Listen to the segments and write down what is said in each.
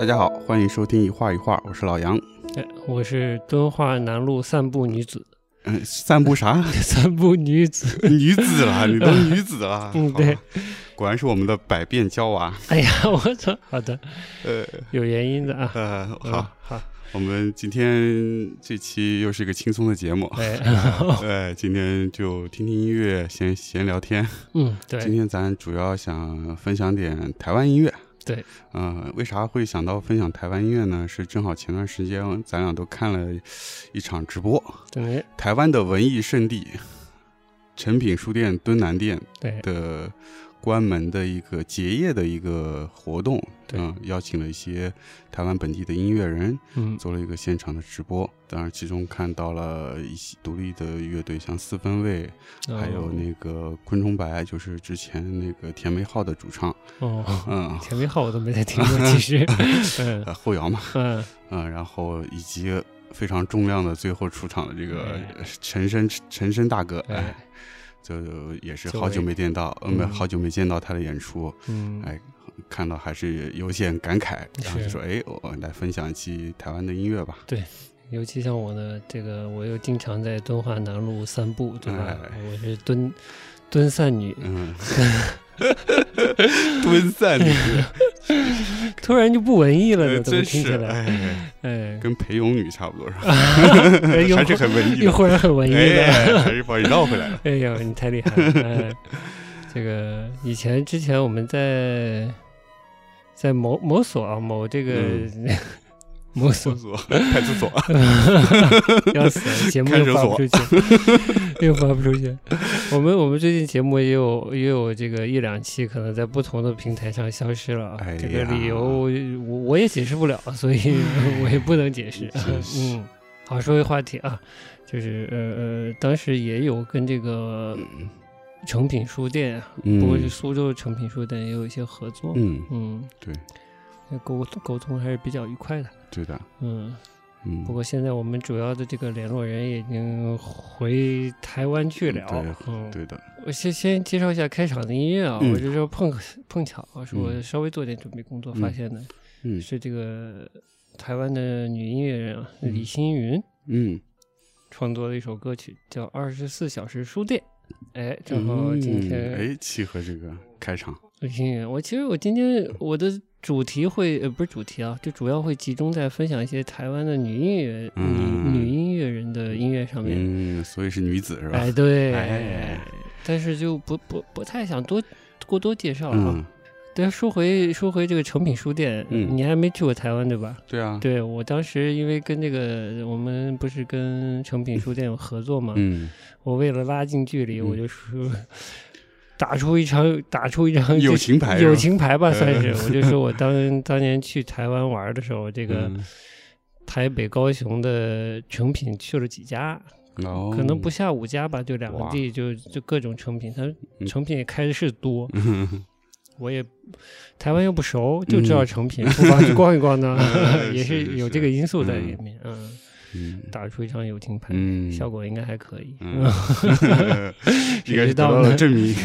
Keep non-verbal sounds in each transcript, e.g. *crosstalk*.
大家好，欢迎收听一画一画，我是老杨。哎，我是敦化南路散步女子。嗯，散步啥？*laughs* 散步女子，女子了，*laughs* 你都女子了。*laughs* 嗯，对，果然是我们的百变娇娃。哎呀，我操，好的，呃，有原因的啊。呃，好好，我们今天这期又是一个轻松的节目。哎，哎，今天就听听音乐，闲闲聊天。嗯，对。今天咱主要想分享点台湾音乐。对，嗯，为啥会想到分享台湾音乐呢？是正好前段时间咱俩都看了一场直播，对，台湾的文艺圣地诚品书店敦南店的。关门的一个结业的一个活动，嗯，邀请了一些台湾本地的音乐人，嗯，做了一个现场的直播。当然，其中看到了一些独立的乐队，像四分卫，还有那个昆虫白，就是之前那个甜梅号的主唱。哦，嗯，*laughs* 甜梅号我都没太听过，其实，*laughs* 后摇嘛，嗯。嗯，然后以及非常重量的最后出场的这个陈升陈升大哥，哎。就也是好久没见到，嗯，好久没见到他的演出，嗯，哎，看到还是有些感慨，然后就说，哎，我来分享一期台湾的音乐吧。对，尤其像我呢，这个我又经常在敦化南路散步，对吧？我是敦敦散女，嗯。*laughs* *laughs* 蹲散女，*laughs* 突然就不文艺了呢，怎么听起来？哎，跟裴勇女差不多是吧？*laughs* 还是很文艺，又忽然很文艺了，还是把你绕回来了。哎呦，你太厉害了！这个以前之前我们在在某某所啊，某这个。摸索所、派出所，*laughs* *laughs* 要死了！节目又发不出去，*laughs* 又发不出去。我们我们最近节目也有也有这个一两期，可能在不同的平台上消失了。这个理由我我也解释不了，所以我也不能解释。嗯，好，说回话题啊，就是呃呃，当时也有跟这个成品书店，不过是苏州成品书店也有一些合作。嗯嗯，对，沟沟通还是比较愉快的。对的，嗯嗯，不过现在我们主要的这个联络人已经回台湾去了，嗯，对的。我先先介绍一下开场的音乐啊，我就说碰碰巧是我稍微做点准备工作发现的，嗯，是这个台湾的女音乐人啊，李星云，嗯，创作的一首歌曲叫《二十四小时书店》，哎，正好今天哎契合这个开场。李星云，我其实我今天我的。主题会呃不是主题啊，就主要会集中在分享一些台湾的女音乐女女音乐人的音乐上面。嗯，所以是女子是吧？哎对，哎但是就不不不太想多过多介绍啊。但说回说回这个诚品书店，嗯你还没去过台湾对吧？对啊。对我当时因为跟这个我们不是跟诚品书店有合作嘛，嗯，我为了拉近距离，我就说。打出一场，打出一张 *laughs* 友情牌，友情牌吧，算是。*laughs* 我就说我当当年去台湾玩的时候，这个台北、高雄的成品去了几家，可能不下五家吧，就两个地，就就各种成品，它成品也开的是多。*laughs* 我也台湾又不熟，就知道成品，不妨去逛一逛呢，也是有这个因素在里面，嗯。打出一张友情牌，效果应该还可以。应该是得到了证明。*laughs*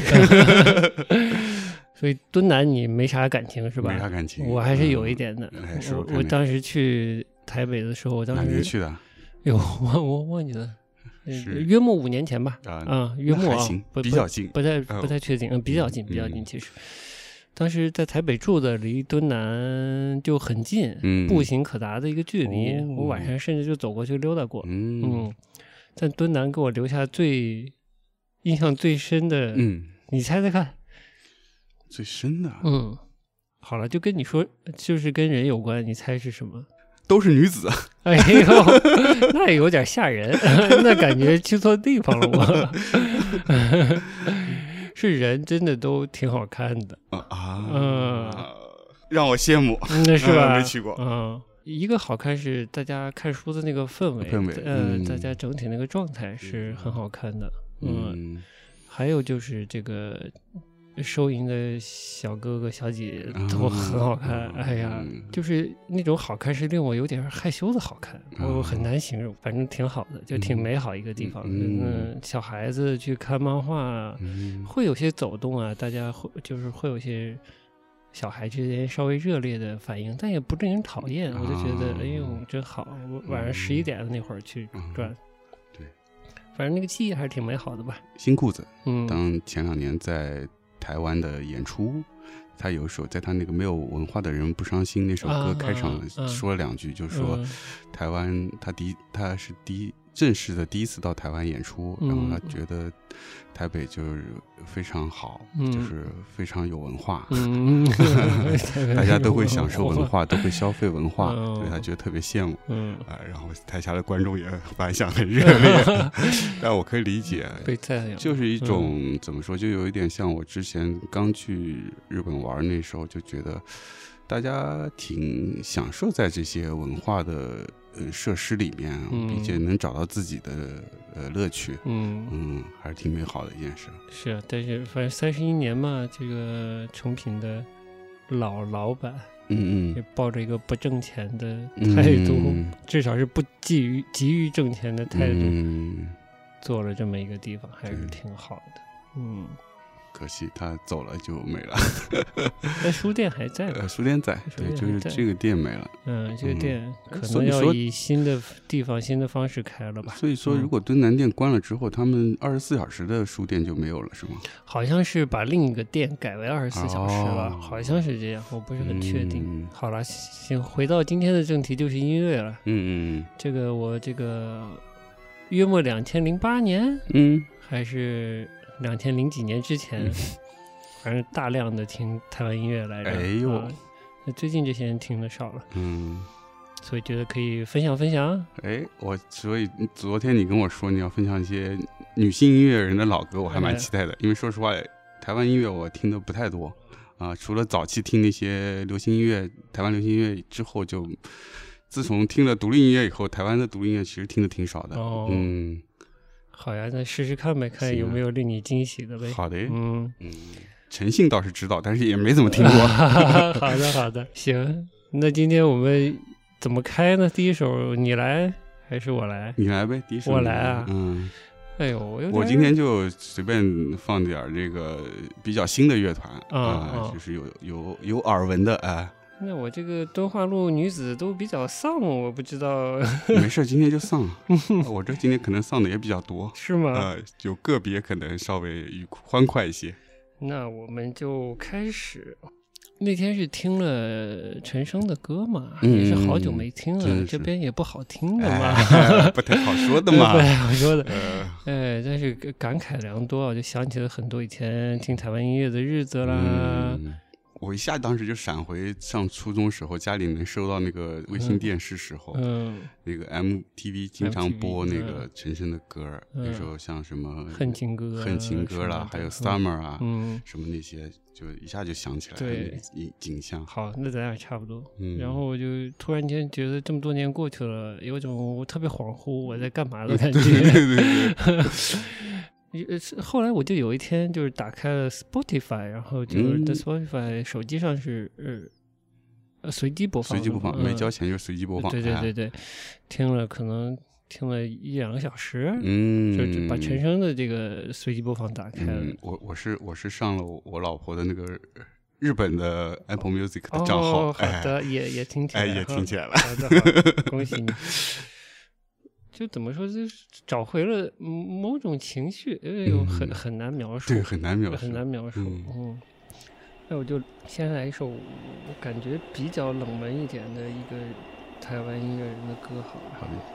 所以敦南你没啥感情是吧？没啥感情，我还是有一点的。我我当时去台北的时候，我当时去的。*laughs* 哟，我我忘记了，约莫五年前吧。啊，约莫啊，比较近，不太不太确定。嗯，比较近，比较近，其实。当时在台北住的，离敦南就很近，步行可达的一个距离。我晚上甚至就走过去溜达过。嗯，但敦南给我留下最印象最深的，嗯，你猜猜看，最深的，嗯，好了，就跟你说，就是跟人有关，你猜是什么？都是女子。*laughs* 哎呦，那有点吓人，*laughs* 那感觉去错地方了，我。*laughs* 是人真的都挺好看的。啊，嗯，让我羡慕，那是吧？*laughs* 没去过，嗯，一个好看是大家看书的那个氛围，氛围，嗯，大家整体那个状态是很好看的，嗯，还有就是这个。收银的小哥哥小姐姐都很好看，哎呀，就是那种好看是令我有点害羞的好看，我很难形容，反正挺好的，就挺美好一个地方。嗯，小孩子去看漫画，会有些走动啊，大家会就是会有些小孩之间稍微热烈的反应，但也不令人讨厌。我就觉得，哎呦，真好！我晚上十一点的那会儿去转，对，反正那个记忆还是挺美好的吧。新裤子，嗯，当前两年在台湾的演出，他有一首在他那个没有文化的人不伤心那首歌开场说了两句，就说台湾他第一他是第一。正式的第一次到台湾演出，然后他觉得台北就是非常好，就是非常有文化，*laughs* 大家都会享受文化，*laughs* 都会消费文化，所以他觉得特别羡慕。啊，然后台下的观众也反响很热烈，*laughs* 但我可以理解，就是一种怎么说，就有一点像我之前刚去日本玩那时候，就觉得大家挺享受在这些文化的。呃，设施里面，并且能找到自己的呃乐趣，嗯。嗯，还是挺美好的一件事。是啊，但是反正三十一年嘛，这个成品的老老板，嗯嗯，也抱着一个不挣钱的态度，至少是不急于急于挣钱的态度，做了这么一个地方，还是挺好的，嗯。可惜他走了就没了。*laughs* 那书店还在呃，书店在，对，就是这个店没了。嗯，这个店可能要以新的地方、新的方式开了吧。所以说，如果敦南店关了之后，他们二十四小时的书店就没有了，是吗？好像是把另一个店改为二十四小时了，好像是这样，我不是很确定。好了，行，回到今天的正题，就是音乐了。嗯嗯嗯，这个我这个约莫两千零八年，嗯，还是。两千零几年之前，反正大量的听台湾音乐来着。哎呦，那最近这些人听的少了。嗯，所以觉得可以分享分享。哎，我所以昨天你跟我说你要分享一些女性音乐人的老歌，我还蛮期待的。因为说实话，台湾音乐我听的不太多啊，除了早期听那些流行音乐、台湾流行音乐之后，就自从听了独立音乐以后，台湾的独立音乐其实听的挺少的。哦，嗯。好呀，那试试看呗，看有没有令你惊喜的呗。好的，嗯嗯，诚信倒是知道，但是也没怎么听过。*laughs* 好的好的，行，那今天我们怎么开呢？第一首你来还是我来？你来呗，第一首我来啊。嗯，哎呦，我今天就随便放点这个比较新的乐团啊，就是有有有耳闻的啊。那我这个敦化路女子都比较丧，我不知道。*laughs* 没事，今天就丧。我这今天可能丧的也比较多，*laughs* 是吗？呃，有个别可能稍微愉欢快一些。那我们就开始。那天是听了陈升的歌嘛，也是好久没听了，这边也不好听的嘛，*laughs* 不太好说的嘛，不太好说的。哎，但是感慨良多，我就想起了很多以前听台湾音乐的日子啦。我一下当时就闪回上初中时候，家里能收到那个卫星电视时候，嗯，那个 MTV 经常播那个陈升的歌，那时候像什么恨情歌、恨情歌啦，还有 Summer 啊，嗯，什么那些，就一下就想起来对景景象。好，那咱俩差不多。嗯，然后我就突然间觉得这么多年过去了，有种我特别恍惚我在干嘛的感觉。*laughs* 对对对。*laughs* 呃，后来我就有一天就是打开了 Spotify，然后就是在 Spotify 手机上是呃随机播放，随机播放，没交钱就随机播放。对对对对，听了可能听了一两个小时，嗯，就把陈升的这个随机播放打开了。我我是我是上了我老婆的那个日本的 Apple Music 的账号，好的，也也听起来，也听起来了，好的，恭喜你。*laughs* 就怎么说，就是找回了某种情绪，哎呦，很很难描述，对，很难描述，很难描述。嗯，那我就先来一首我感觉比较冷门一点的一个台湾音乐人的歌，好了。好的。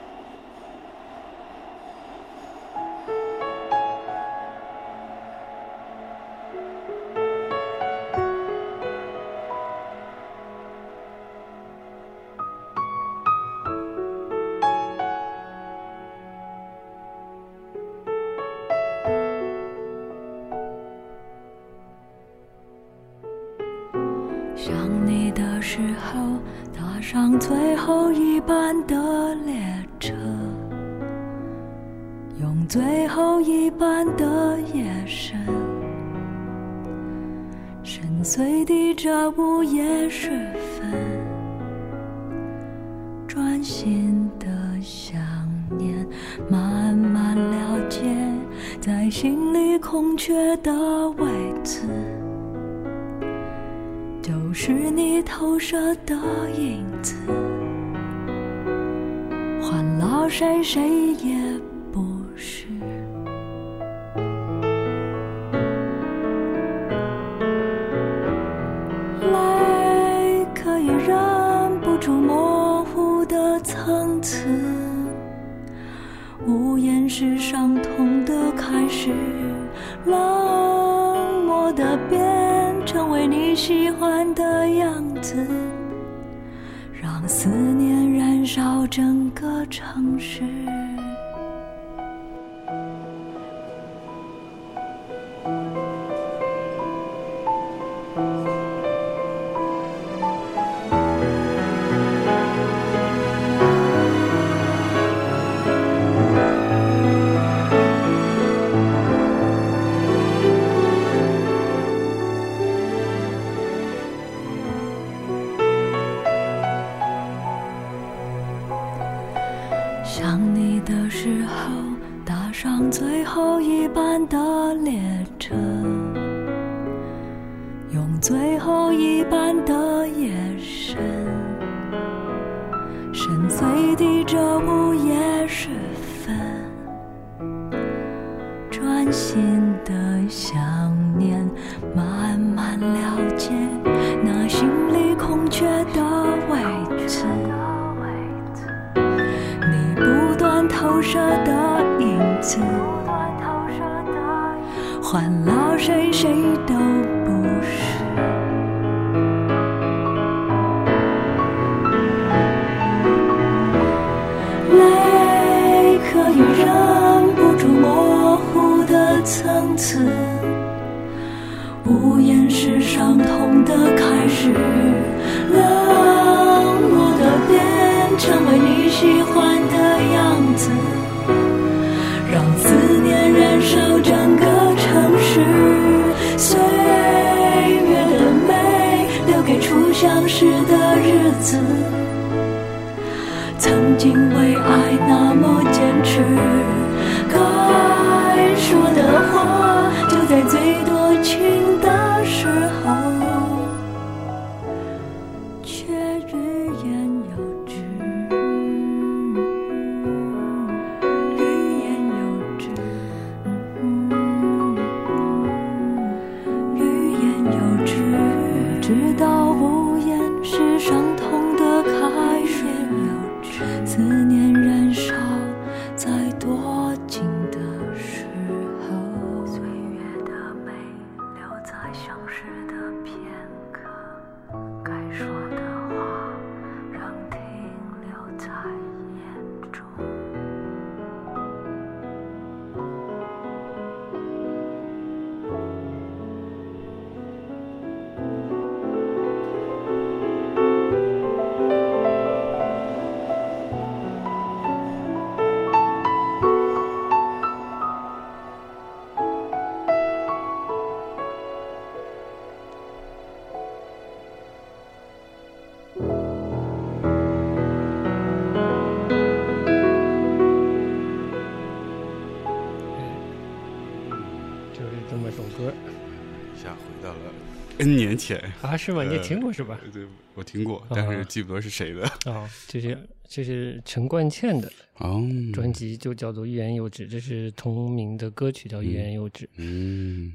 N 年前啊，是吗？你也听过是吧？对，我听过，但是记不得是谁的。哦，这是这是陈冠茜的哦，专辑就叫做《欲言又止》，这是同名的歌曲，叫《欲言又止》。嗯，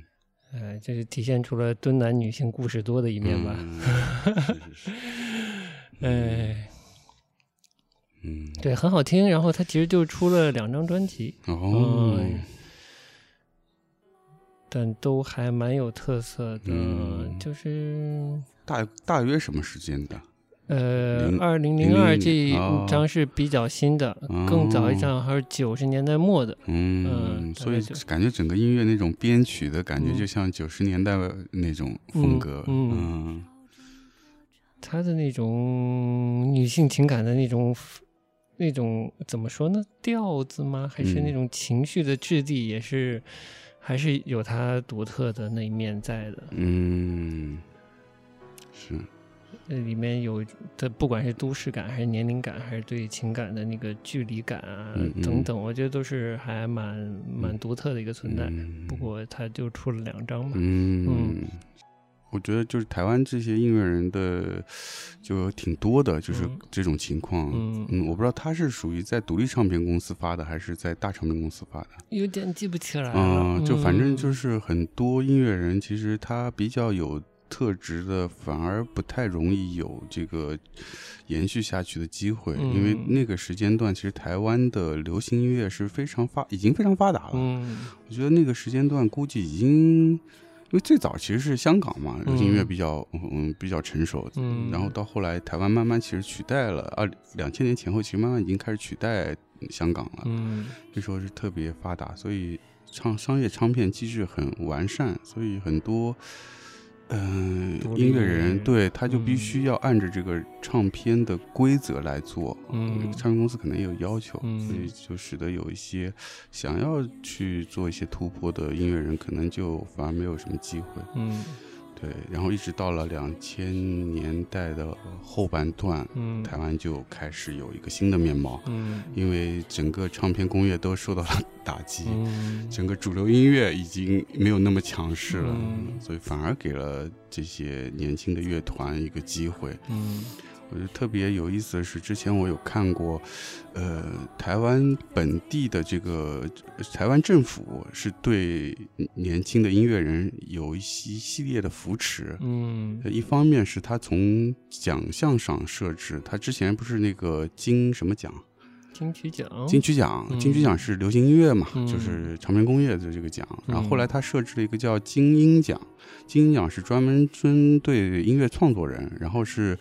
呃，这是体现出了敦南女性故事多的一面吧？是是是。*laughs* 哎，嗯，对，很好听。然后他其实就出了两张专辑。哦。但都还蛮有特色的，就是大大约什么时间的？呃，二零零二这一张是比较新的，更早一张还是九十年代末的。嗯，所以感觉整个音乐那种编曲的感觉，就像九十年代那种风格。嗯，他的那种女性情感的那种那种怎么说呢？调子吗？还是那种情绪的质地也是。还是有它独特的那一面在的。嗯，是。那里面有的，不管是都市感，还是年龄感，还是对情感的那个距离感啊等等，我觉得都是还蛮蛮独特的一个存在。不过，它就出了两张嘛。嗯。我觉得就是台湾这些音乐人的就挺多的，就是这种情况。嗯嗯，我不知道他是属于在独立唱片公司发的，还是在大唱片公司发的，有点记不起来了。嗯，就反正就是很多音乐人，其实他比较有特质的，反而不太容易有这个延续下去的机会，因为那个时间段其实台湾的流行音乐是非常发，已经非常发达了。嗯，我觉得那个时间段估计已经。因为最早其实是香港嘛，流行音乐比较嗯比较成熟，嗯，然后到后来台湾慢慢其实取代了二两千年前后，其实慢慢已经开始取代香港了，嗯，那时候是特别发达，所以唱商业唱片机制很完善，所以很多。嗯，音乐人对他就必须要按着这个唱片的规则来做，嗯，唱片公司可能也有要求，所以就使得有一些想要去做一些突破的音乐人，可能就反而没有什么机会，嗯。对，然后一直到了两千年代的后半段，嗯，台湾就开始有一个新的面貌，嗯，因为整个唱片工业都受到了打击，嗯，整个主流音乐已经没有那么强势了，所以反而给了这些年轻的乐团一个机会，嗯。我觉得特别有意思的是，之前我有看过，呃，台湾本地的这个台湾政府是对年轻的音乐人有一些系列的扶持。嗯，一方面是他从奖项上设置，他之前不是那个金什么奖？金曲奖。金曲奖，金曲奖是流行音乐嘛，就是唱片工业的这个奖。然后后来他设置了一个叫金鹰奖，金鹰奖是专门针对音乐创作人，然后是。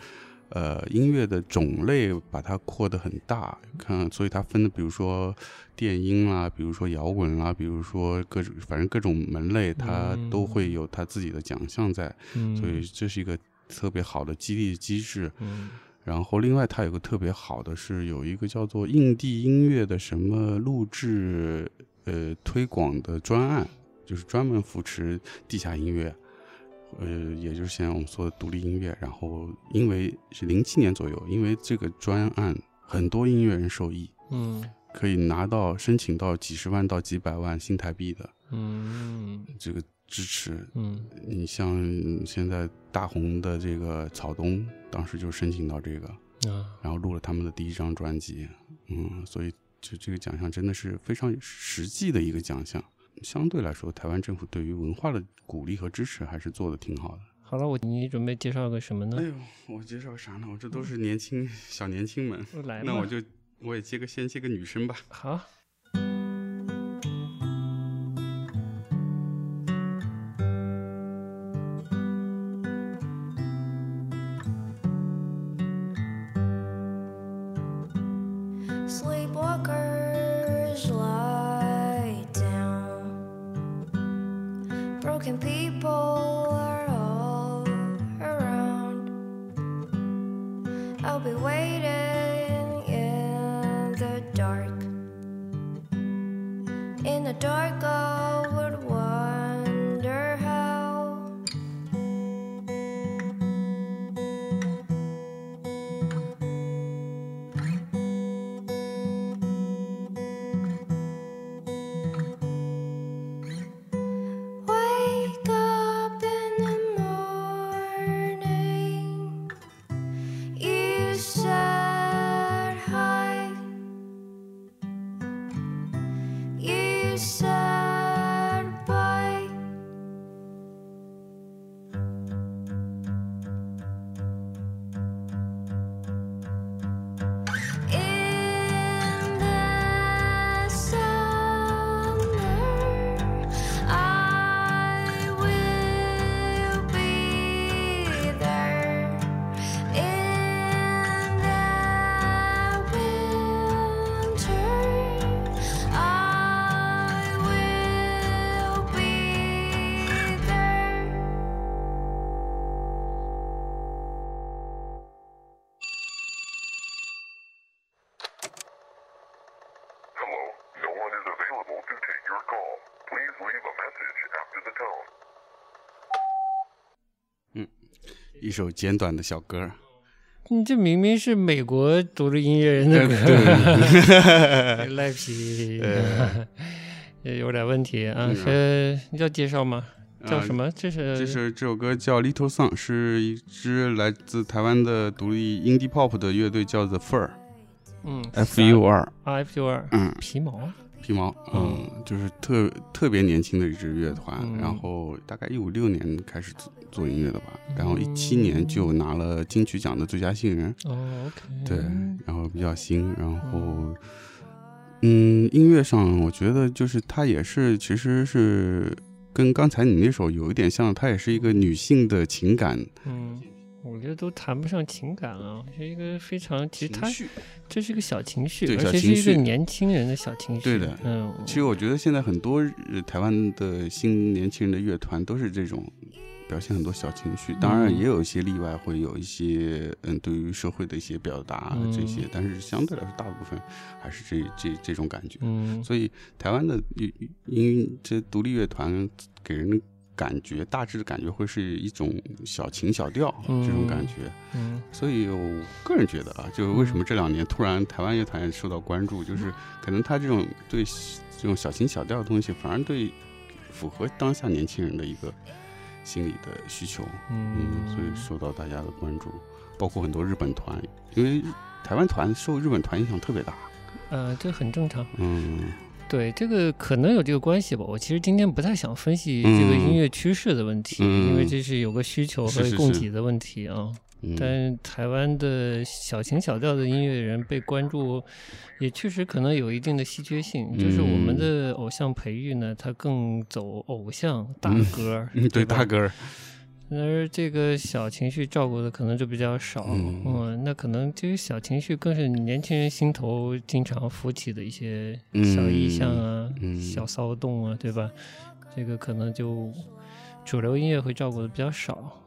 呃，音乐的种类把它扩得很大，看，所以它分的，比如说电音啦，比如说摇滚啦，比如说各种，反正各种门类，它都会有它自己的奖项在，所以这是一个特别好的激励机制。然后另外它有个特别好的是有一个叫做印地音乐的什么录制呃推广的专案，就是专门扶持地下音乐。呃，也就是现在我们说的独立音乐，然后因为是零七年左右，因为这个专案，很多音乐人受益，嗯，可以拿到申请到几十万到几百万新台币的，嗯，这个支持，嗯，你像现在大红的这个草东，当时就申请到这个，啊，然后录了他们的第一张专辑，嗯，所以就这个奖项真的是非常实际的一个奖项。相对来说，台湾政府对于文化的鼓励和支持还是做的挺好的。好了，我你准备介绍个什么呢？哎呦，我介绍啥呢？我这都是年轻小年轻们，那我就我也接个先接个女生吧。好。一首简短的小歌，你这明明是美国独立音乐人的歌，*laughs* *laughs* 赖皮，*laughs* 有点问题啊！是要介绍吗？叫什么？这是这是这首歌叫《Little Song》，是一支来自台湾的独立 indie pop 的乐队，叫 The Fur。嗯，F U R。啊 F U R。嗯，皮毛。皮毛。嗯，就是特特别年轻的一支乐团，然后大概一五六年开始做做音乐的吧，然后一七年就拿了金曲奖的最佳新人。哦，OK。对，然后比较新，然后。嗯，音乐上我觉得就是他也是，其实是跟刚才你那首有一点像，它也是一个女性的情感。嗯，我觉得都谈不上情感啊，是一个非常其实他这是一个小情绪，而且是一个年轻人的小情绪。对的，嗯，其实我觉得现在很多台湾的新年轻人的乐团都是这种。表现很多小情绪，当然也有一些例外，会有一些嗯，对于社会的一些表达这些，但是相对来说，大部分还是这这这种感觉。嗯，所以台湾的音音这独立乐团给人的感觉，大致的感觉会是一种小情小调这种感觉。嗯，所以我个人觉得啊，就是为什么这两年突然台湾乐团受到关注，就是可能他这种对这种小情小调的东西，反而对符合当下年轻人的一个。心理的需求，嗯，所以受到大家的关注，包括很多日本团，因为台湾团受日本团影响特别大，呃，这很正常，嗯，对，这个可能有这个关系吧。我其实今天不太想分析这个音乐趋势的问题，因为这是有个需求和供给的问题啊。但台湾的小情小调的音乐人被关注，也确实可能有一定的稀缺性。就是我们的偶像培育呢，它更走偶像 *laughs* 大歌，对大歌。而这个小情绪照顾的可能就比较少。嗯，那可能这个小情绪更是年轻人心头经常浮起的一些小意象啊、小骚动啊，对吧？这个可能就主流音乐会照顾的比较少。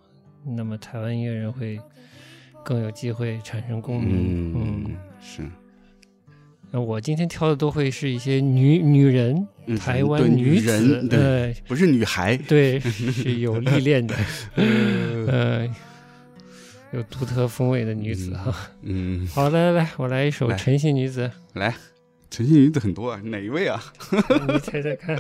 那么台湾音乐人会更有机会产生共鸣。嗯，是。那我今天挑的都会是一些女女人，台湾女子，对，不是女孩，*laughs* 对，是有历练的，呃，有独特风味的女子哈。嗯，好，来来来，我来一首《晨曦女子》。来，《晨曦女子》很多啊，哪一位啊？*laughs* 你猜猜看。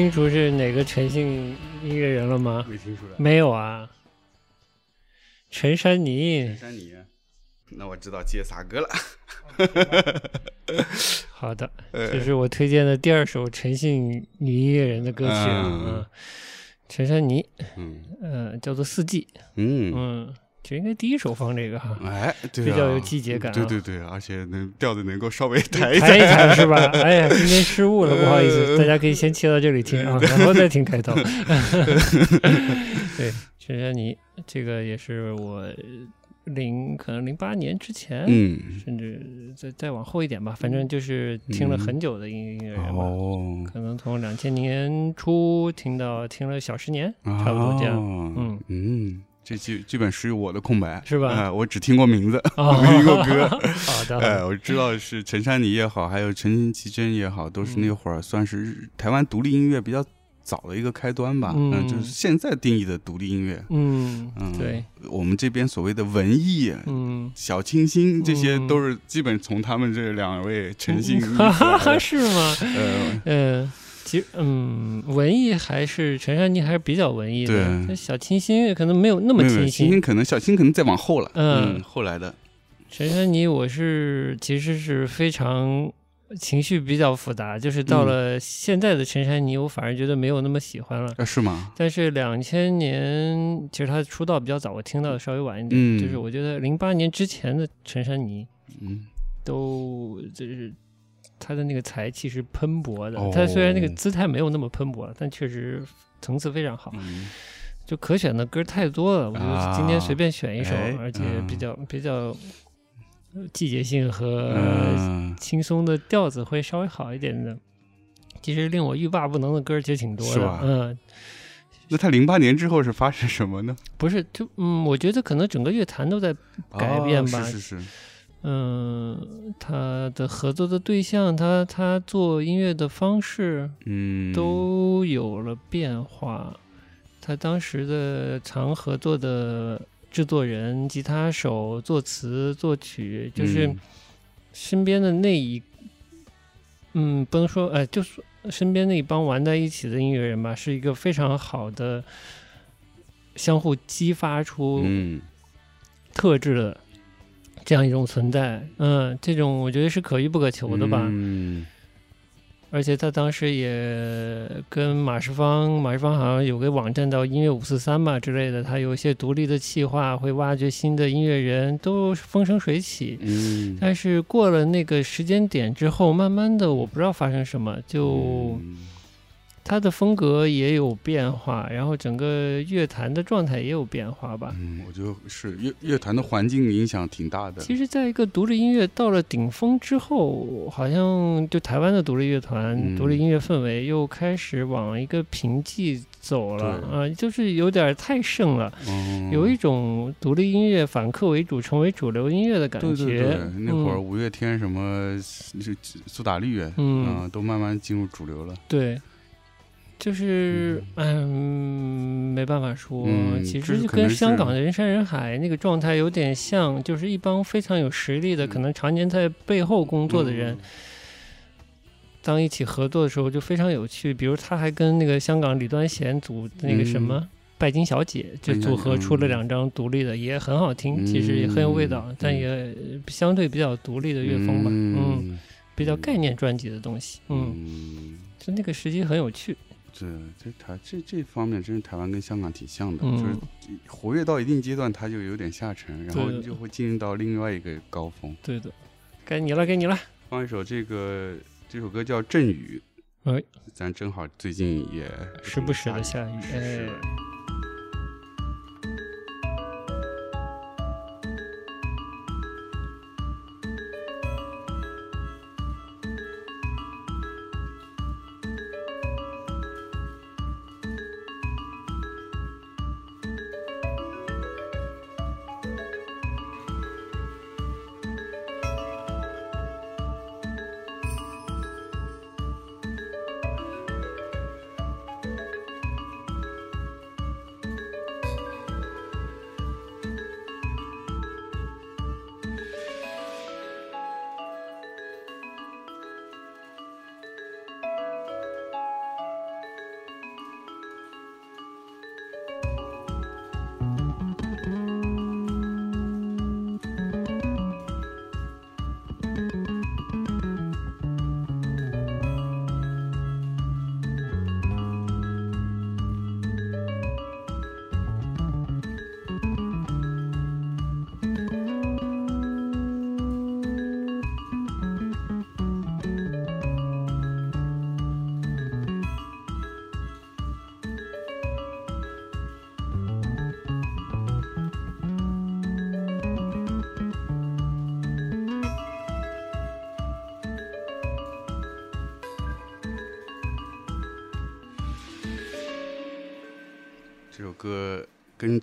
听出是哪个陈姓音乐人了吗？没听出来。没有啊。陈珊妮。陈珊妮。那我知道接啥歌了。*laughs* 好的，这是我推荐的第二首陈姓女音乐人的歌曲啊，陈珊妮。嗯。呃，叫做《四季》。嗯嗯。就应该第一首放这个哈，哎，比较有季节感。对对对，而且能调子能够稍微抬一抬一抬是吧？哎呀，今天失误了，不好意思，大家可以先切到这里听啊，*laughs* 然后再听开头。*laughs* 对，陈珊妮，这个也是我零可能零八年之前，嗯，甚至再再往后一点吧，反正就是听了很久的音乐人吧，可能从两千年初听到听了小十年，差不多这样。嗯嗯。这基基本属于我的空白，是吧？哎，我只听过名字，没听过歌。*laughs* 好的，哎，我知道是陈珊妮也好，还有陈绮贞也好，都是那会儿算是台湾独立音乐比较早的一个开端吧。嗯，就是现在定义的独立音乐。嗯嗯，对，我们这边所谓的文艺，嗯，小清新，这些都是基本从他们这两位 *laughs* 陈姓是吗？*laughs* 呃嗯。其实，嗯，文艺还是陈珊妮还是比较文艺的。小清新可能没有那么清新，清新可能小清可能再往后了。嗯，后来的陈珊妮，我是其实是非常情绪比较复杂。就是到了现在的陈珊妮，我反而觉得没有那么喜欢了。啊，是吗？但是两千年，其实她出道比较早，我听到的稍微晚一点。嗯，就是我觉得零八年之前的陈珊妮，嗯，都就是。他的那个才气是喷薄的，他虽然那个姿态没有那么喷薄，但确实层次非常好。就可选的歌太多了，我就今天随便选一首，而且比较比较季节性和轻松的调子会稍微好一点的。其实令我欲罢不能的歌其实挺多的，嗯。那他零八年之后是发生什么呢？不是，就嗯，我觉得可能整个乐坛都在改变吧。是是是。嗯，他的合作的对象，他他做音乐的方式，嗯，都有了变化。他当时的常合作的制作人、吉他手、作词、作曲，就是身边的那一，嗯，不能说，哎，就是身边那一帮玩在一起的音乐人吧，是一个非常好的相互激发出特质的。这样一种存在，嗯，这种我觉得是可遇不可求的吧。嗯，而且他当时也跟马世芳，马世芳好像有个网站叫音乐五四三嘛之类的，他有一些独立的企划，会挖掘新的音乐人，都风生水起。嗯，但是过了那个时间点之后，慢慢的我不知道发生什么，就。他的风格也有变化，然后整个乐坛的状态也有变化吧。嗯，我觉得是乐乐坛的环境影响挺大的。其实，在一个独立音乐到了顶峰之后，好像就台湾的独立乐团、独立音乐氛围又开始往一个平静走了啊，就是有点太盛了，有一种独立音乐反客为主，成为主流音乐的感觉。对对对，那会儿五月天什么苏打绿，嗯，都慢慢进入主流了。对。就是，嗯，没办法说，其实就跟香港的人山人海那个状态有点像，就是一帮非常有实力的，可能常年在背后工作的人，当一起合作的时候就非常有趣。比如他还跟那个香港李端贤组那个什么拜金小姐，就组合出了两张独立的，也很好听，其实也很有味道，但也相对比较独立的乐风吧，嗯，比较概念专辑的东西，嗯，就那个时期很有趣。这这台这这方面真是台湾跟香港挺像的，就是活跃到一定阶段，它就有点下沉，然后就会进入到另外一个高峰。对的，该你了，该你了。放一首这个，这首歌叫《阵雨》。哎，咱正好最近也时不时的下雨。哎。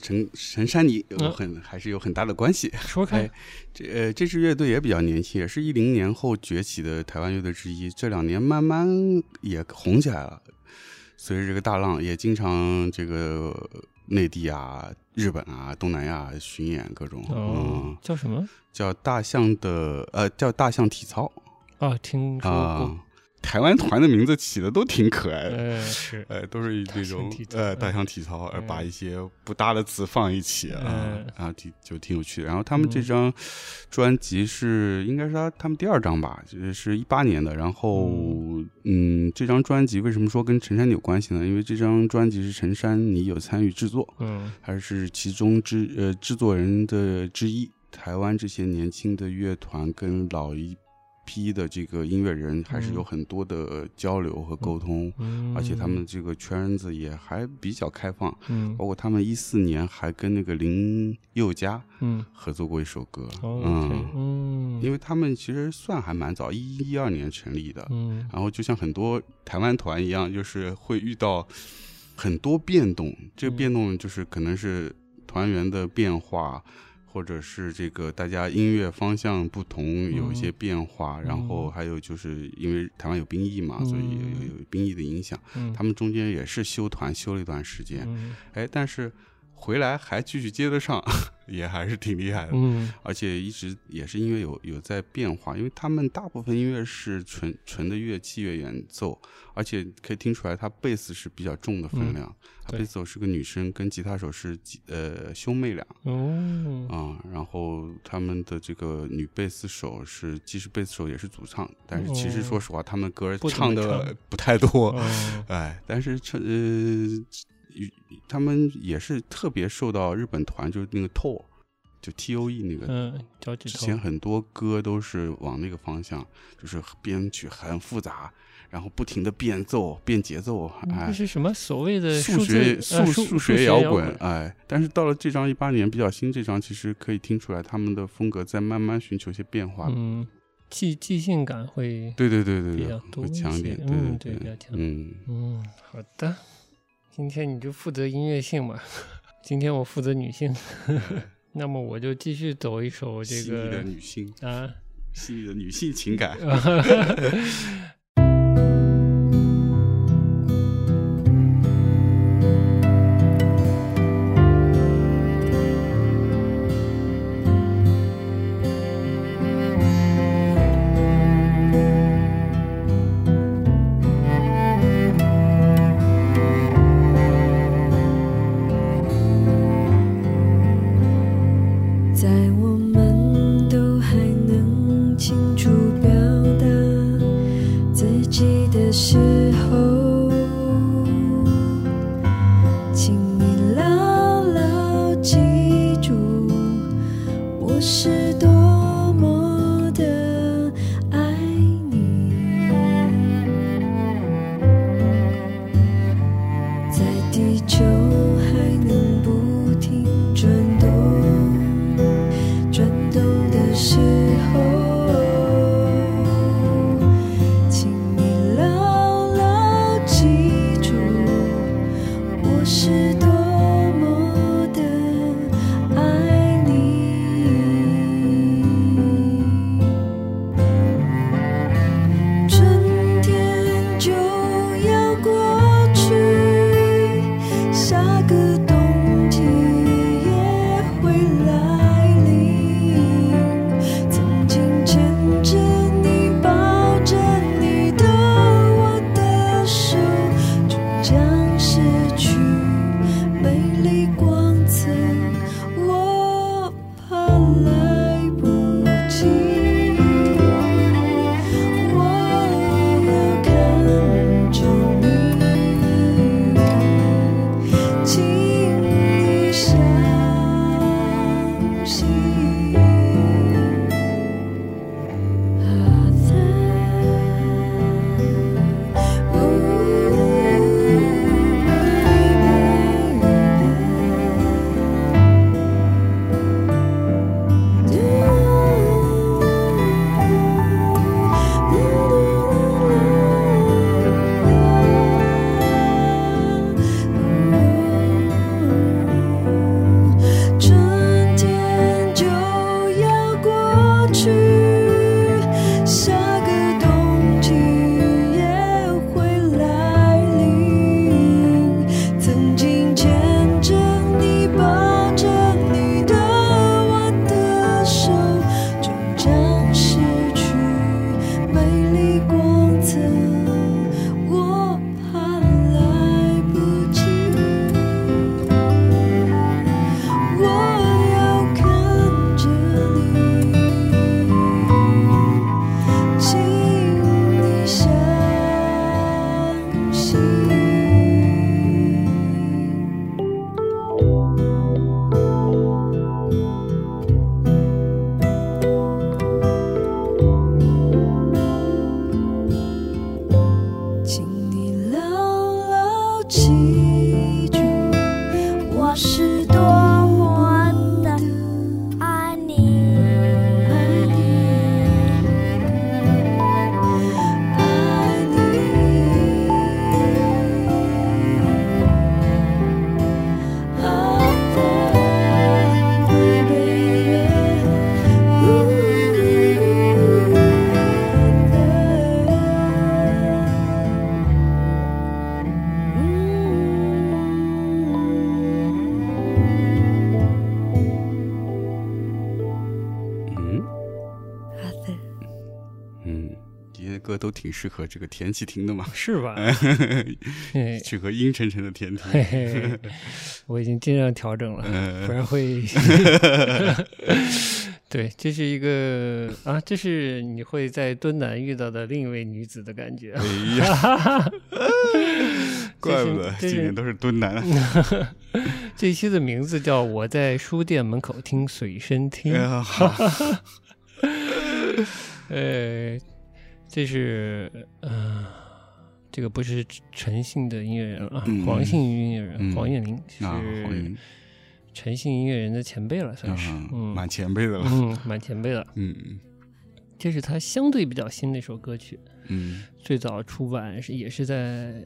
陈陈珊妮有很还是有很大的关系。*laughs* 说开，这呃这支乐队也比较年轻，也是一零年后崛起的台湾乐队之一。这两年慢慢也红起来了，随着这个大浪，也经常这个内地啊、日本啊、东南亚巡演各种。哦，叫什么？叫大象的呃，叫大象体操。啊，听说过。台湾团的名字起的都挺可爱的，是，呃，都是以这种呃大象体操，而把一些不搭的词放一起啊，然后挺就挺有趣的。然后他们这张专辑是应该是他他们第二张吧，就是一八年的。然后嗯，这张专辑为什么说跟陈珊妮有关系呢？因为这张专辑是陈珊妮有参与制作，嗯，还是其中之呃制作人的之一。台湾这些年轻的乐团跟老一。批的这个音乐人还是有很多的交流和沟通，而且他们这个圈子也还比较开放，包括他们一四年还跟那个林宥嘉合作过一首歌，嗯，因为他们其实算还蛮早，一一二年成立的，然后就像很多台湾团一样，就是会遇到很多变动，这个变动就是可能是团员的变化。或者是这个大家音乐方向不同，有一些变化，然后还有就是因为台湾有兵役嘛，所以有有兵役的影响，他们中间也是休团休了一段时间，哎，但是回来还继续接得上。*laughs* 也还是挺厉害的，嗯，而且一直也是音乐有有在变化，因为他们大部分音乐是纯纯的乐器乐演奏，而且可以听出来他贝斯是比较重的分量，贝斯手是个女生，跟吉他手是呃兄妹俩，哦，啊，然后他们的这个女贝斯手是既是贝斯手也是主唱，但是其实说实话，他们歌唱的不太多，哎，但是唱呃。他们也是特别受到日本团，就是那个 TOE，就 T O E 那个，嗯，之前很多歌都是往那个方向，就是编曲很复杂，然后不停的变奏、变节奏，哎，这是什么所谓的数学数数学摇滚？哎，但是到了这张一八年比较新这张，其实可以听出来他们的风格在慢慢寻求一些变化，嗯，即即兴感会，对对对对对，比较多强一点，嗯，对，比较强，嗯嗯，好的。今天你就负责音乐性嘛，今天我负责女性，*laughs* 那么我就继续走一首这个细腻的女性啊，细腻的女性情感。*laughs* *laughs* 歌都挺适合这个天气听的嘛，是吧？*laughs* 适合阴沉沉的天听。我已经尽量调整了，不然会。*laughs* 对，这是一个啊，这是你会在敦南遇到的另一位女子的感觉。哎呀，*laughs* 怪不得今年都是敦南。这一期的名字叫《我在书店门口听随身听》。呃。这是呃，这个不是陈姓的音乐人啊，黄姓音乐人黄燕玲是陈姓音乐人的前辈了，算是嗯，蛮前辈的了，嗯，蛮前辈的，嗯，这是他相对比较新的一首歌曲，嗯，最早出版是也是在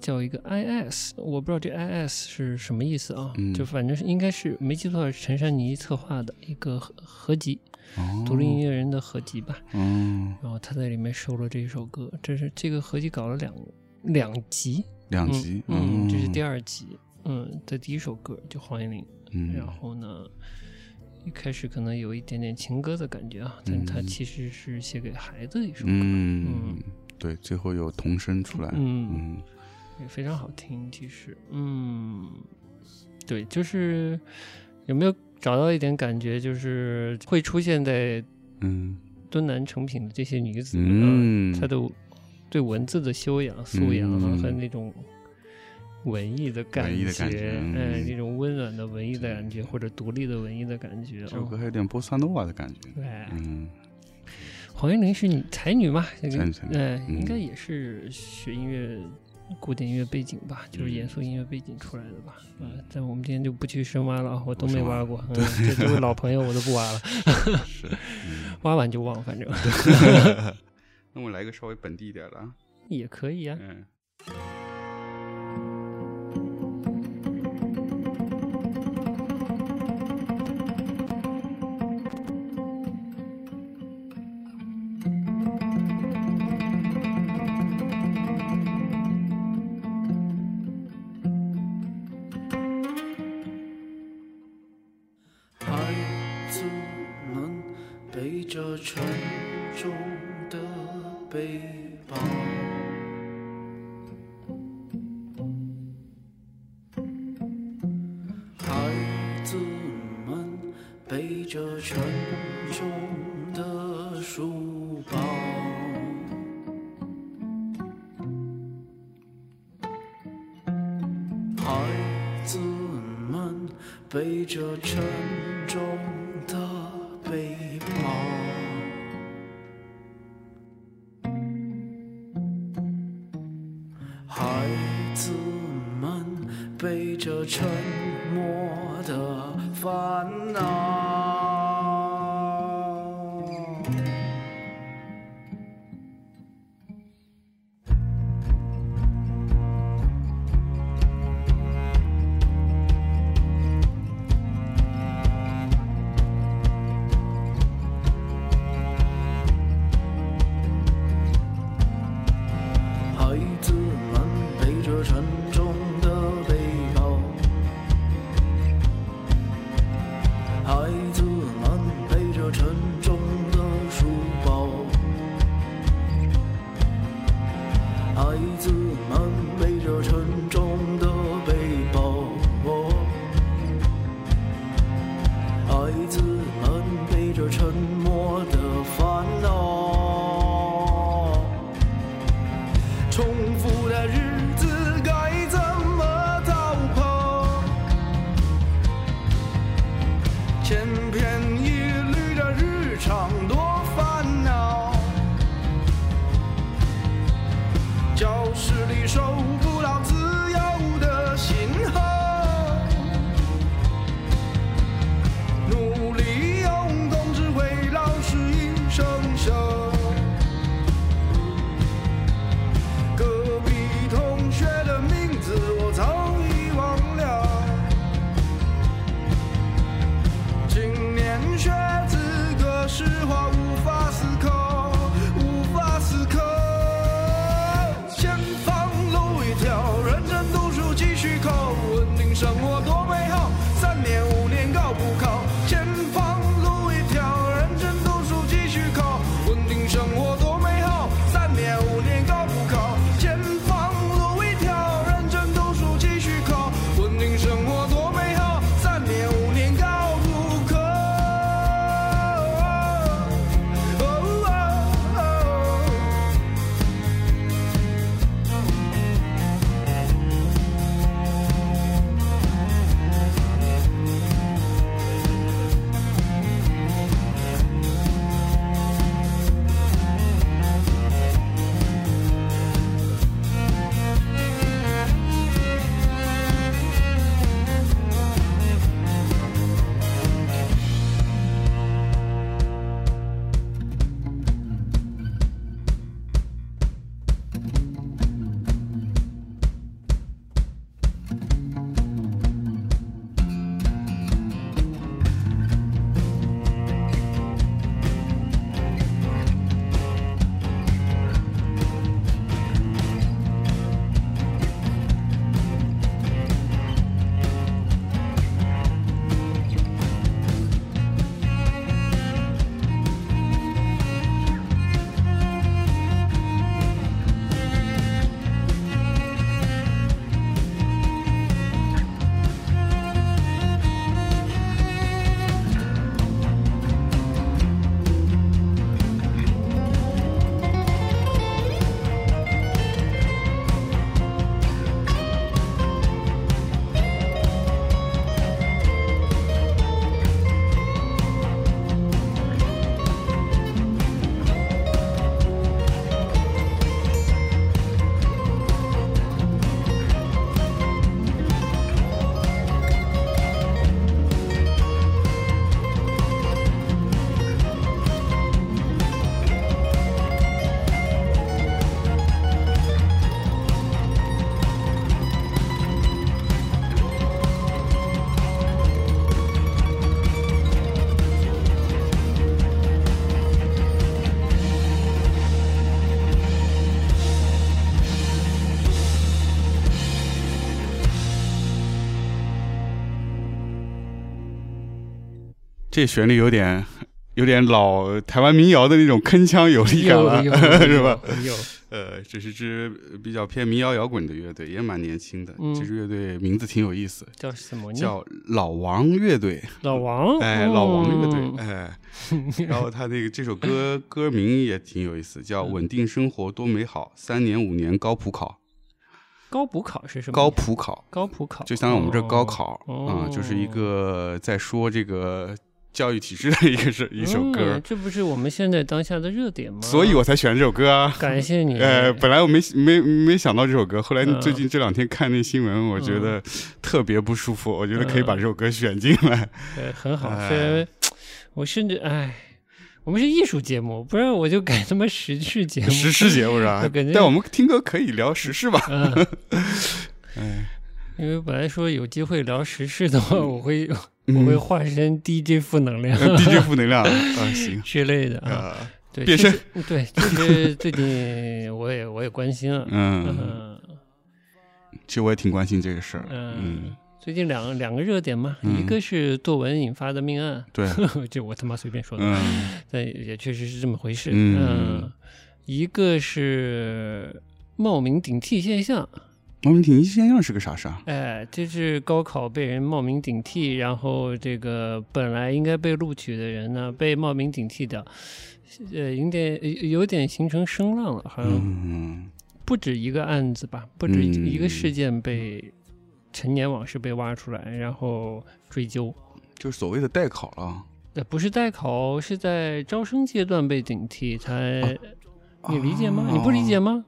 叫一个 IS，我不知道这 IS 是什么意思啊，就反正是应该是没记错是陈珊妮策划的一个合合集。独立音乐人的合集吧，嗯，然后他在里面收了这一首歌，这是这个合集搞了两两集，两集，嗯，这是第二集，嗯，的第一首歌就黄艳玲，嗯，然后呢，一开始可能有一点点情歌的感觉啊，但他其实是写给孩子的一首歌，嗯，对，最后有童声出来，嗯，也非常好听，其实，嗯，对，就是有没有？找到一点感觉，就是会出现在嗯敦南成品的这些女子，嗯，她的对文字的修养、素养和那种文艺的感觉，哎，那种温暖的文艺的感觉，或者独立的文艺的感觉。这首歌还有点波萨诺瓦的感觉。对，嗯，黄韵玲是女才女嘛？才女，哎，应该也是学音乐。古典音乐背景吧，就是严肃音乐背景出来的吧。嗯，但我们今天就不去深挖了，我都没挖过。*laughs* 嗯，这都是老朋友我都不挖了。*laughs* 是，*laughs* 挖完就忘，反正。那我来个稍微本地一点的。也可以啊。嗯。这沉重的背包。这旋律有点。有点老台湾民谣的那种铿锵有力感了，*laughs* 是吧？有，呃，这是支比较偏民谣摇滚的乐队，也蛮年轻的。这支乐队名字挺有意思，叫什么？叫老王乐队。老王，哎，老王乐队，哎。*laughs* 然后他那个这首歌歌名也挺有意思，叫《稳定生活多美好》，三年五年高普考。高普考是什么？高普考，高普考，就相当于我们这高考啊，就是一个在说这个。教育体制的一个是一首歌，这不是我们现在当下的热点吗？所以我才选这首歌啊！感谢你。呃，本来我没没没想到这首歌，后来最近这两天看那新闻，我觉得特别不舒服。我觉得可以把这首歌选进来。*laughs* 呃，很好。虽然我甚至哎，我们是艺术节目，不然我就改他妈时事节目。时事节目是吧？*laughs* 但我们听歌可以聊时事吧？*laughs* 哎，因为本来说有机会聊时事的话，我会。我会化身 DJ 负能量，DJ 负能量啊，行。*laughs* 之类的啊，对，变身，对，其实最近我也我也关心了，嗯，其实我也挺关心这个事儿，嗯，最近两两个热点嘛，一个是作文引发的命案，对，*laughs* 这我他妈随便说的，*laughs* 但也确实是这么回事，嗯，一个是冒名顶替现象。冒名顶替现象是个啥事啊？哎，这是高考被人冒名顶替，然后这个本来应该被录取的人呢，被冒名顶替掉，呃，有点有点形成声浪了，好像不止一个案子吧，不止一个事件被陈年往事被挖出来，然后追究，就是所谓的代考了。呃，不是代考，是在招生阶段被顶替才，你理解吗？你不理解吗？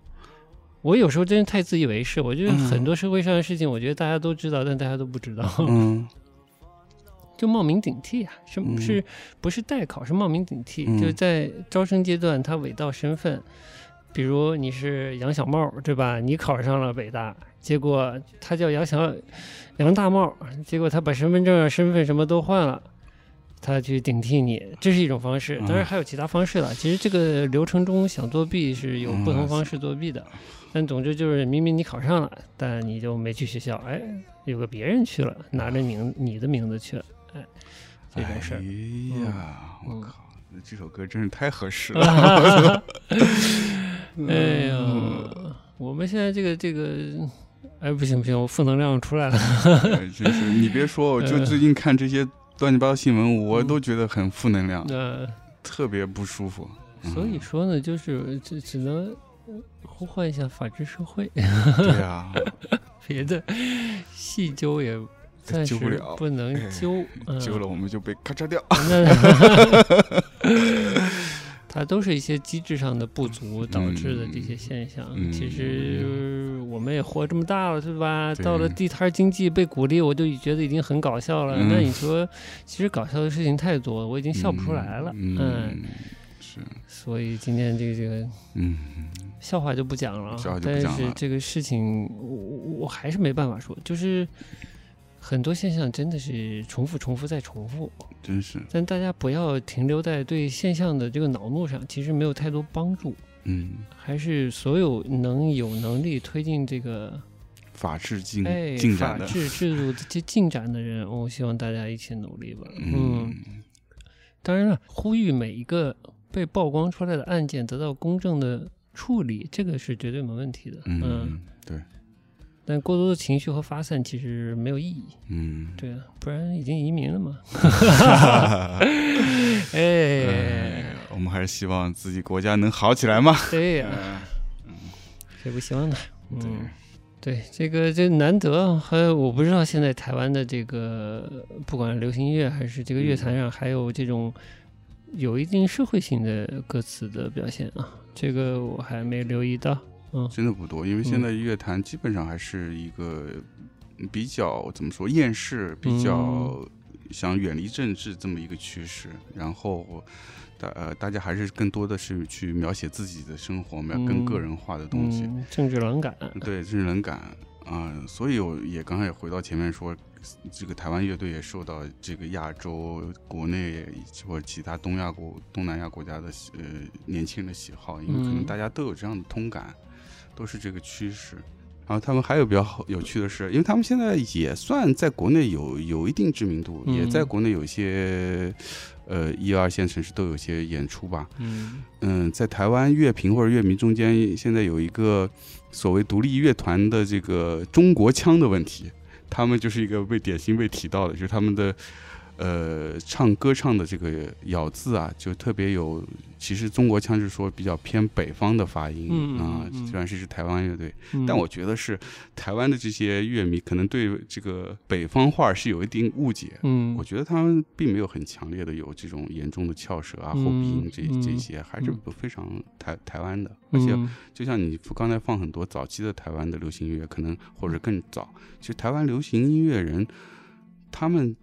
我有时候真是太自以为是，我觉得很多社会上的事情，我觉得大家都知道，但大家都不知道。嗯，*laughs* 就冒名顶替啊，是是不是代考？是冒名顶替，就在招生阶段他伪造身份，比如你是杨小茂，对吧？你考上了北大，结果他叫杨小杨大茂，结果他把身份证、身份什么都换了。他去顶替你，这是一种方式，当然还有其他方式了。其实这个流程中想作弊是有不同方式作弊的，但总之就是明明你考上了，但你就没去学校，哎，有个别人去了，拿着名你的名字去了，哎，这种事儿。哎呀，我靠，这首歌真是太合适了。*laughs* *laughs* 哎呀，我们现在这个这个，哎，不行不行，我负能量出来了。*laughs* 真是，你别说，我就最近看这些。乱七八糟新闻，我都觉得很负能量，特别不舒服。所以说呢，就是只只能呼唤一下法治社会。对呀，*laughs* 别的细究也暂时不能揪，揪了 *laughs* 我们就被咔嚓掉。*laughs* 它都是一些机制上的不足导致的这些现象。其实我们也活这么大了，是吧？到了地摊经济被鼓励，我就觉得已经很搞笑了。那你说，其实搞笑的事情太多，我已经笑不出来了。嗯，是。所以今天这个这个，嗯，笑话就不讲了。但是这个事情，我我还是没办法说，就是。很多现象真的是重复、重复再重复，真是。但大家不要停留在对现象的这个恼怒上，其实没有太多帮助。嗯，还是所有能有能力推进这个法治进进展的法治制度这进展的人，我希望大家一起努力吧。嗯，当然了，呼吁每一个被曝光出来的案件得到公正的处理，这个是绝对没问题的。嗯，对。但过多的情绪和发散其实没有意义。嗯，对啊，不然已经移民了嘛。*laughs* 哎，我们还是希望自己国家能好起来嘛。对呀，嗯，谁不希望呢？嗯，对，这个这难得，还有我不知道现在台湾的这个，不管流行音乐还是这个乐坛上，还有这种有一定社会性的歌词的表现啊，这个我还没留意到。嗯真的不多，因为现在乐坛基本上还是一个比较怎么说厌世，比较想远离政治这么一个趋势。然后大呃，大家还是更多的是去描写自己的生活，描更个人化的东西。政治冷感，对政治冷感啊。所以我也刚才也回到前面说，这个台湾乐队也受到这个亚洲国内或者其他东亚国、东南亚国家的呃年轻人的喜好，因为可能大家都有这样的通感。都是这个趋势，然后他们还有比较好有趣的是，因为他们现在也算在国内有有一定知名度，也在国内有一些呃一二线城市都有些演出吧。嗯嗯，在台湾乐评或者乐迷中间，现在有一个所谓独立乐团的这个中国腔的问题，他们就是一个被典型被提到的，就是他们的。呃，唱歌唱的这个咬字啊，就特别有。其实中国腔是说比较偏北方的发音啊，虽然是是台湾乐队，但我觉得是台湾的这些乐迷可能对这个北方话是有一定误解。嗯，我觉得他们并没有很强烈的有这种严重的翘舌啊、后鼻音这这些，还是非常台台湾的。而且就像你刚才放很多早期的台湾的流行音乐，可能或者更早，其实台湾流行音乐人他们。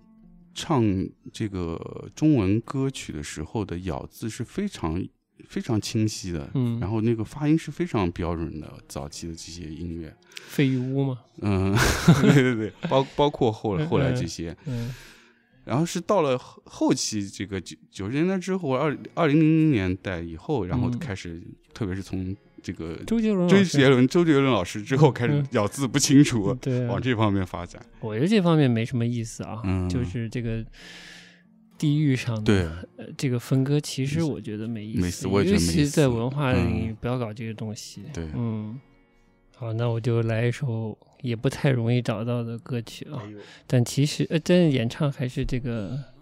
唱这个中文歌曲的时候的咬字是非常非常清晰的，嗯，然后那个发音是非常标准的。早期的这些音乐，费玉屋嘛，嗯，*laughs* 对对对，包包括后来后来这些，嗯，然后是到了后期这个九九十年代之后，二二零零零年代以后，然后开始，特别是从。这个周杰伦，周杰伦，周杰伦老师之后开始咬字不清楚，对，往这方面发展。我觉得这方面没什么意思啊，就是这个地域上的这个分割，其实我觉得没意思，尤其在文化领域不要搞这些东西。对，嗯，好，那我就来一首也不太容易找到的歌曲啊，但其实呃，但演唱还是这个。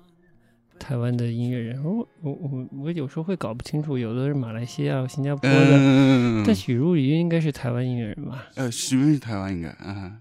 台湾的音乐人，我我我我有时候会搞不清楚，有的是马来西亚、新加坡的，但许茹芸应该是台湾音乐人吧？呃，许茹芸是台湾应该啊。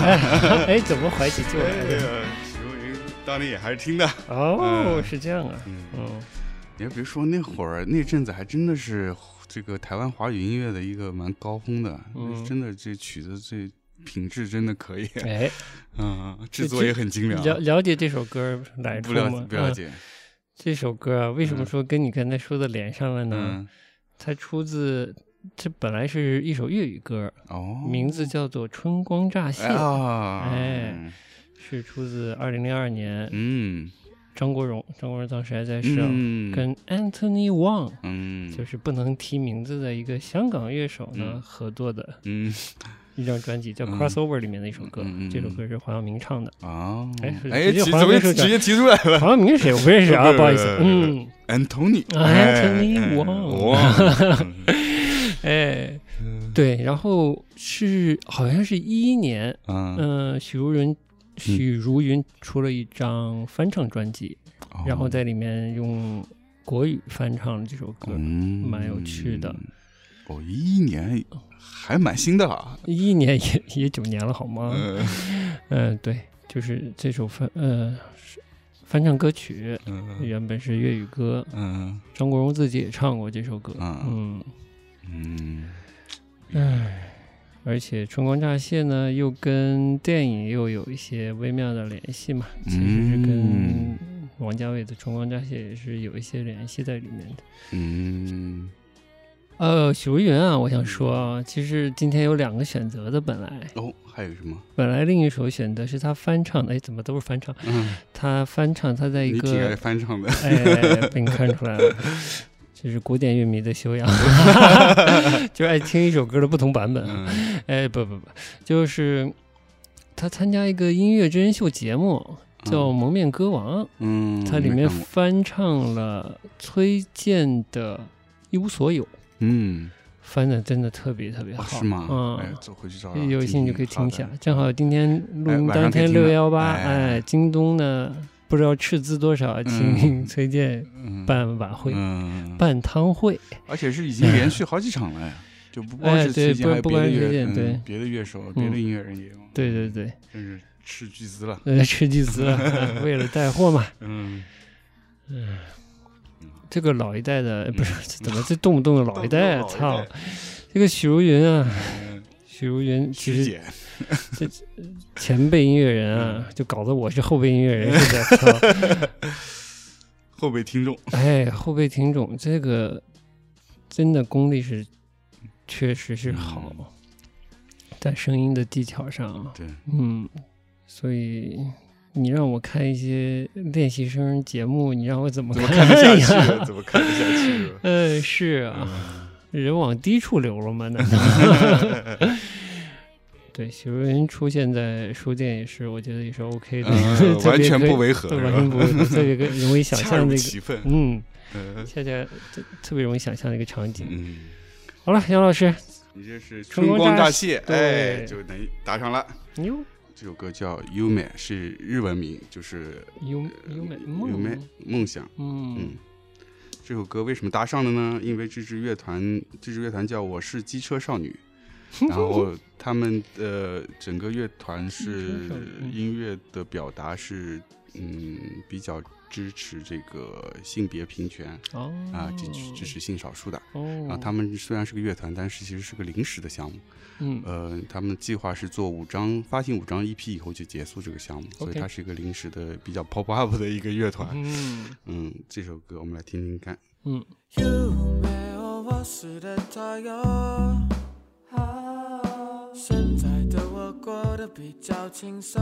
*laughs* 哎，怎么怀起旧来了？许茹芸当年也还是听的哦，是这样啊。嗯，你还别说，那会儿那阵子还真的是这个台湾华语音乐的一个蛮高峰的，真的这曲子这品质真的可以。哎，*laughs* 嗯，制作也很精良。了了解这首歌来处吗？不了解。这首歌啊，为什么说跟你刚才说的连上了呢？它出自。这本来是一首粤语歌，哦，名字叫做《春光乍泄》，哎，是出自二零零二年，嗯，张国荣，张国荣当时还在世，跟 Anthony Wong，嗯，就是不能提名字的一个香港乐手呢合作的，嗯，*laughs* 一张专辑叫《Crossover》里面的一首歌，这首歌是黄晓明唱的，啊，哎，哎，直接直接提出来了，黄晓明是谁？我不认识啊，*laughs* 不好意思，嗯，Anthony，Anthony Wong。*laughs* 哎，对，然后是好像是一一年，嗯，许茹芸，许茹芸出了一张翻唱专辑，然后在里面用国语翻唱这首歌，蛮有趣的。哦，一一年还蛮新的啊，一一年也也九年了，好吗？*laughs* 嗯，对，就是这首翻，呃，翻唱歌曲，原本是粤语歌，嗯，张国荣自己也唱过这首歌，嗯。嗯，唉，而且《春光乍泄》呢，又跟电影又有一些微妙的联系嘛。其实是跟王家卫的《春光乍泄》也是有一些联系在里面的。嗯，呃，许茹芸啊，我想说啊，其实今天有两个选择的，本来哦，还有什么？本来另一首选择是他翻唱的，哎，怎么都是翻唱？嗯，他翻唱，他在一个翻唱的，哎，被你看出来了。就是古典乐迷的修养，*laughs* 就爱听一首歌的不同版本。哎，不不不，就是他参加一个音乐真人秀节目，叫《蒙面歌王》。嗯，他里面翻唱了崔健的《一无所有》。嗯，翻的真的特别特别好，是吗？嗯，走回去找。有兴趣可以听一下。正好今天录音当天六幺八，哎，京东呢？不知道斥资多少，请崔健办晚会、办汤会，而且是已经连续好几场了呀，就不光是崔健，还有别的乐，对。别的乐手、别的音乐人也有。对对对，真是斥巨资了，斥巨资了，*laughs* 为了带货嘛。嗯。嗯，这个老一代的不是怎么这动不动的老一代啊？*laughs* 操，这个许茹芸啊，许茹芸其实。这前辈音乐人啊，就搞得我是后辈音乐人似的。*laughs* 后辈听众，哎，后辈听众，这个真的功力是确实是好，在声音的技巧上，对，嗯，所以你让我看一些练习生节目，你让我怎么看得下去？怎么看得下去？嗯，*laughs* 是啊，人往低处流了吗？难道？*laughs* 对，许茹芸出现在书店也是，我觉得也是 OK 的，*laughs* 完全不违和，完全不违和，特别容易想象那个，嗯，恰恰特别容易想象的一个场景。嗯，好了，杨老师，你这是春光乍泄，哎，就能打上了。哟，这首歌叫《优美》，是日文名，就是优优美优美梦想。嗯，这首歌为什么搭上了呢？因为这支乐团，这支乐团叫我是机车少女。*laughs* 然后他们的整个乐团是音乐的表达是嗯比较支持这个性别平权啊支持支持性少数的然后他们虽然是个乐团，但是其实是个临时的项目。嗯呃，他们计划是做五张发行五张 EP 以后就结束这个项目，所以它是一个临时的比较 pop up 的一个乐团。嗯 *laughs* 嗯，这首歌我们来听听看。嗯。现在的我过得比较轻松。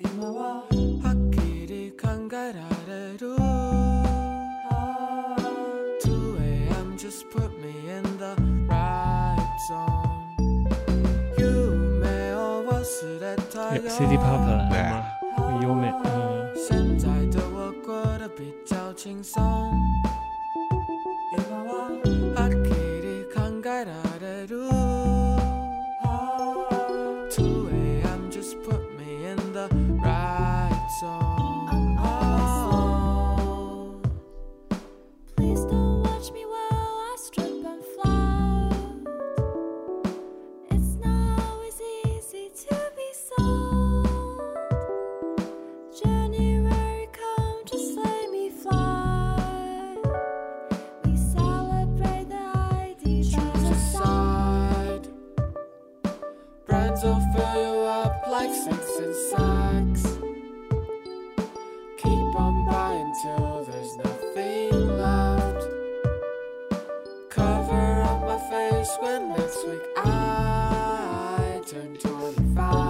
今ははっきり考えられる。2AM City Pop 来吗？优美，嗯。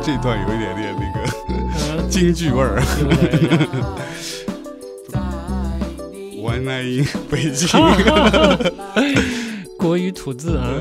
这段有一点点那个京剧味儿。One night in 北京，*laughs* *laughs* 国语吐字啊。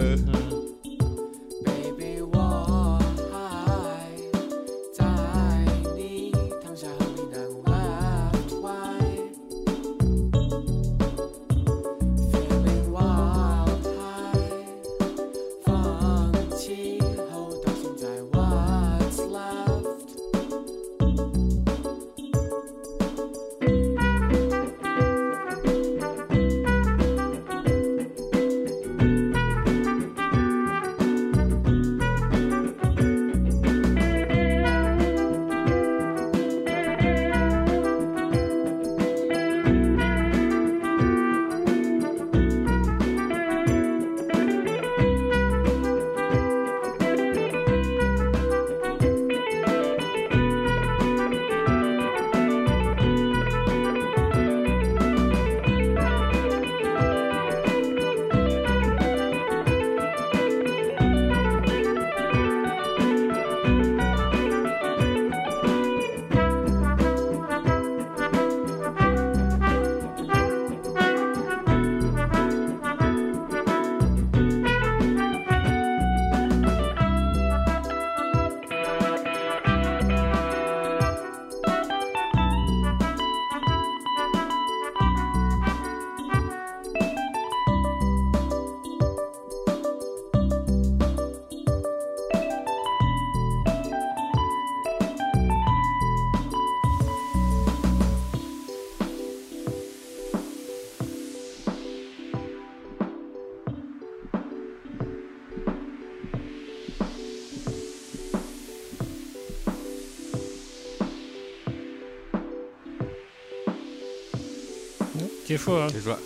结束了，结束了，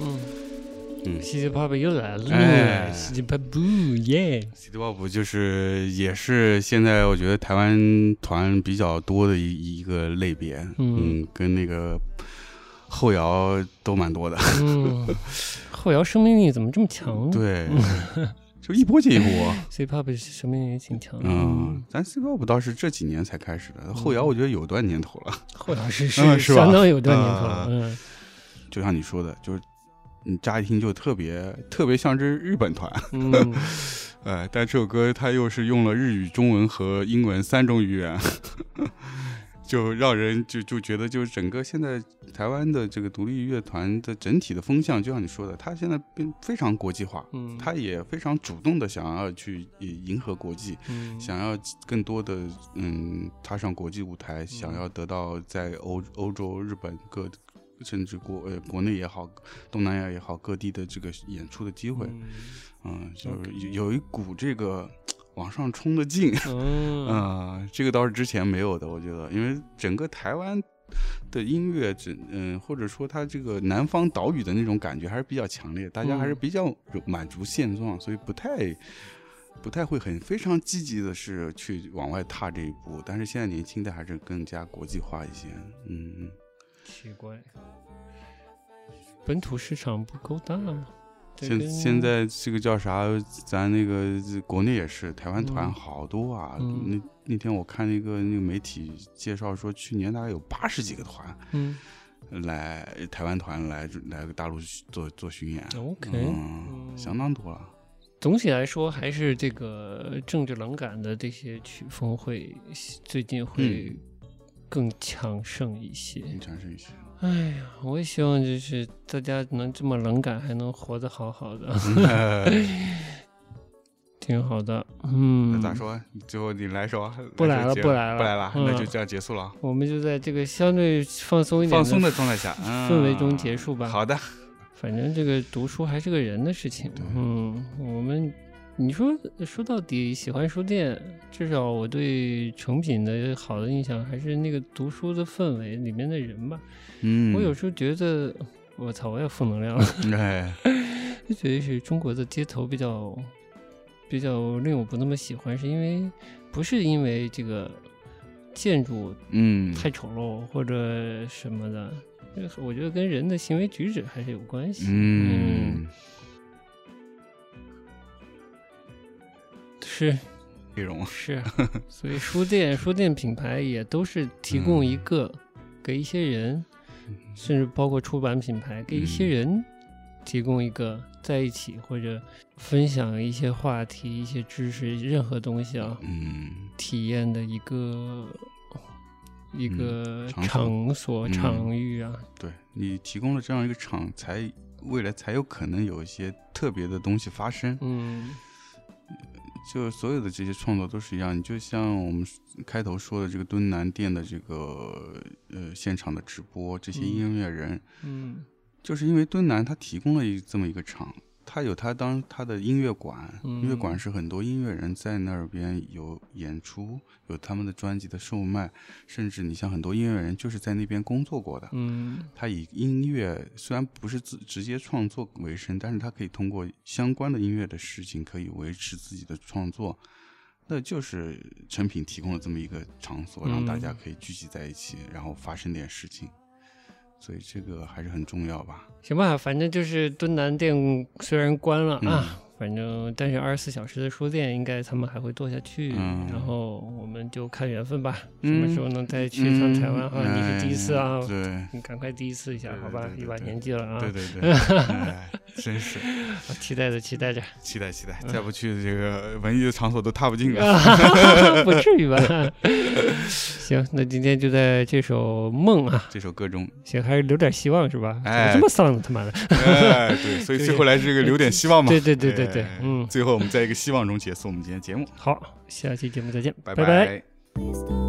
嗯，嗯 Pop 又来了，City Pop 耶 Pop 就是也是现在我觉得台湾团比较多的一一个类别，嗯，跟那个后摇都蛮多的，嗯，*laughs* 后摇生命力怎么这么强？对。*laughs* *laughs* 就一波接一波，*laughs* C pop 生命力也挺强的。嗯，咱 C pop 倒是这几年才开始的，后摇我觉得有段年头了。后摇是是相当有段年头了。嗯，就像你说的，就是你乍一听就特别特别像是日本团。嗯，*laughs* 哎，但这首歌它又是用了日语、中文和英文三种语言。就让人就就觉得，就是整个现在台湾的这个独立乐团的整体的风向，就像你说的，他现在变非常国际化，嗯，他也非常主动的想要去迎合国际，嗯，想要更多的嗯踏上国际舞台，想要得到在欧欧洲、日本各甚至国呃国内也好，东南亚也好各地的这个演出的机会，嗯，就是有一股这个。往上冲的劲，嗯，*laughs* 这个倒是之前没有的，我觉得，因为整个台湾的音乐，整嗯，或者说它这个南方岛屿的那种感觉还是比较强烈，大家还是比较满足现状，所以不太不太会很非常积极的是去往外踏这一步。但是现在年轻的还是更加国际化一些，嗯，奇怪，本土市场不够大。现现在这个叫啥？咱那个国内也是台湾团好多啊。那那天我看那个那个媒体介绍说，去年大概有八十几个团。嗯，来台湾团来来大陆做做巡演，OK，嗯，相当多了。总体来说，还是这个政治冷感的这些曲风会最近会更强盛一些，更强盛一些。哎呀，我也希望就是大家能这么冷感，还能活得好好的。*laughs* 挺好的，嗯，那咋说？最后你来说，不来了，不来了，不来了，那就这样结束了。我们就在这个相对放松一点、放松的状态下，氛围中结束吧。好的，反正这个读书还是个人的事情。嗯，我们你说说到底，喜欢书店，至少我对成品的好的印象还是那个读书的氛围里面的人吧。嗯，我有时候觉得，我操，我也负能量了。*laughs* 哎，*laughs* 就觉得是中国的街头比较。比较令我不那么喜欢，是因为不是因为这个建筑嗯太丑陋或者什么的，我觉得跟人的行为举止还是有关系。嗯，是。内容是，所以书店书店品牌也都是提供一个给一些人，甚至包括出版品牌给一些人提供一个。在一起或者分享一些话题、一些知识、任何东西啊，嗯，体验的一个一个场所。场域啊，对你提供了这样一个场，才未来才有可能有一些特别的东西发生。嗯，就所有的这些创作都是一样，你就像我们开头说的这个敦南店的这个呃现场的直播，这些音乐人，嗯。就是因为敦南他提供了一这么一个场，他有他当他的音乐馆，音乐馆是很多音乐人在那边有演出，有他们的专辑的售卖，甚至你像很多音乐人就是在那边工作过的，嗯，他以音乐虽然不是自直接创作为生，但是他可以通过相关的音乐的事情可以维持自己的创作，那就是成品提供了这么一个场所，让大家可以聚集在一起，然后发生点事情。所以这个还是很重要吧？行吧，反正就是敦南店虽然关了啊。反正，但是二十四小时的书店，应该他们还会做下去。然后我们就看缘分吧，什么时候能再去一趟台湾哈？你是第一次啊？对，你赶快第一次一下，好吧？一把年纪了啊！对对对，*laughs* 真是，期待着，期待着，*laughs* 期待期待，再不去这个文艺的场所都踏不进了，*laughs* 不至于吧？行，那今天就在这首梦啊，这首歌中，行，还是留点希望是吧？哎，这么丧的他妈的！哎，对，所以最后来这个留点希望嘛。对对对对。对，嗯，最后我们在一个希望中结束我们今天节目。好，下期节目再见，拜拜。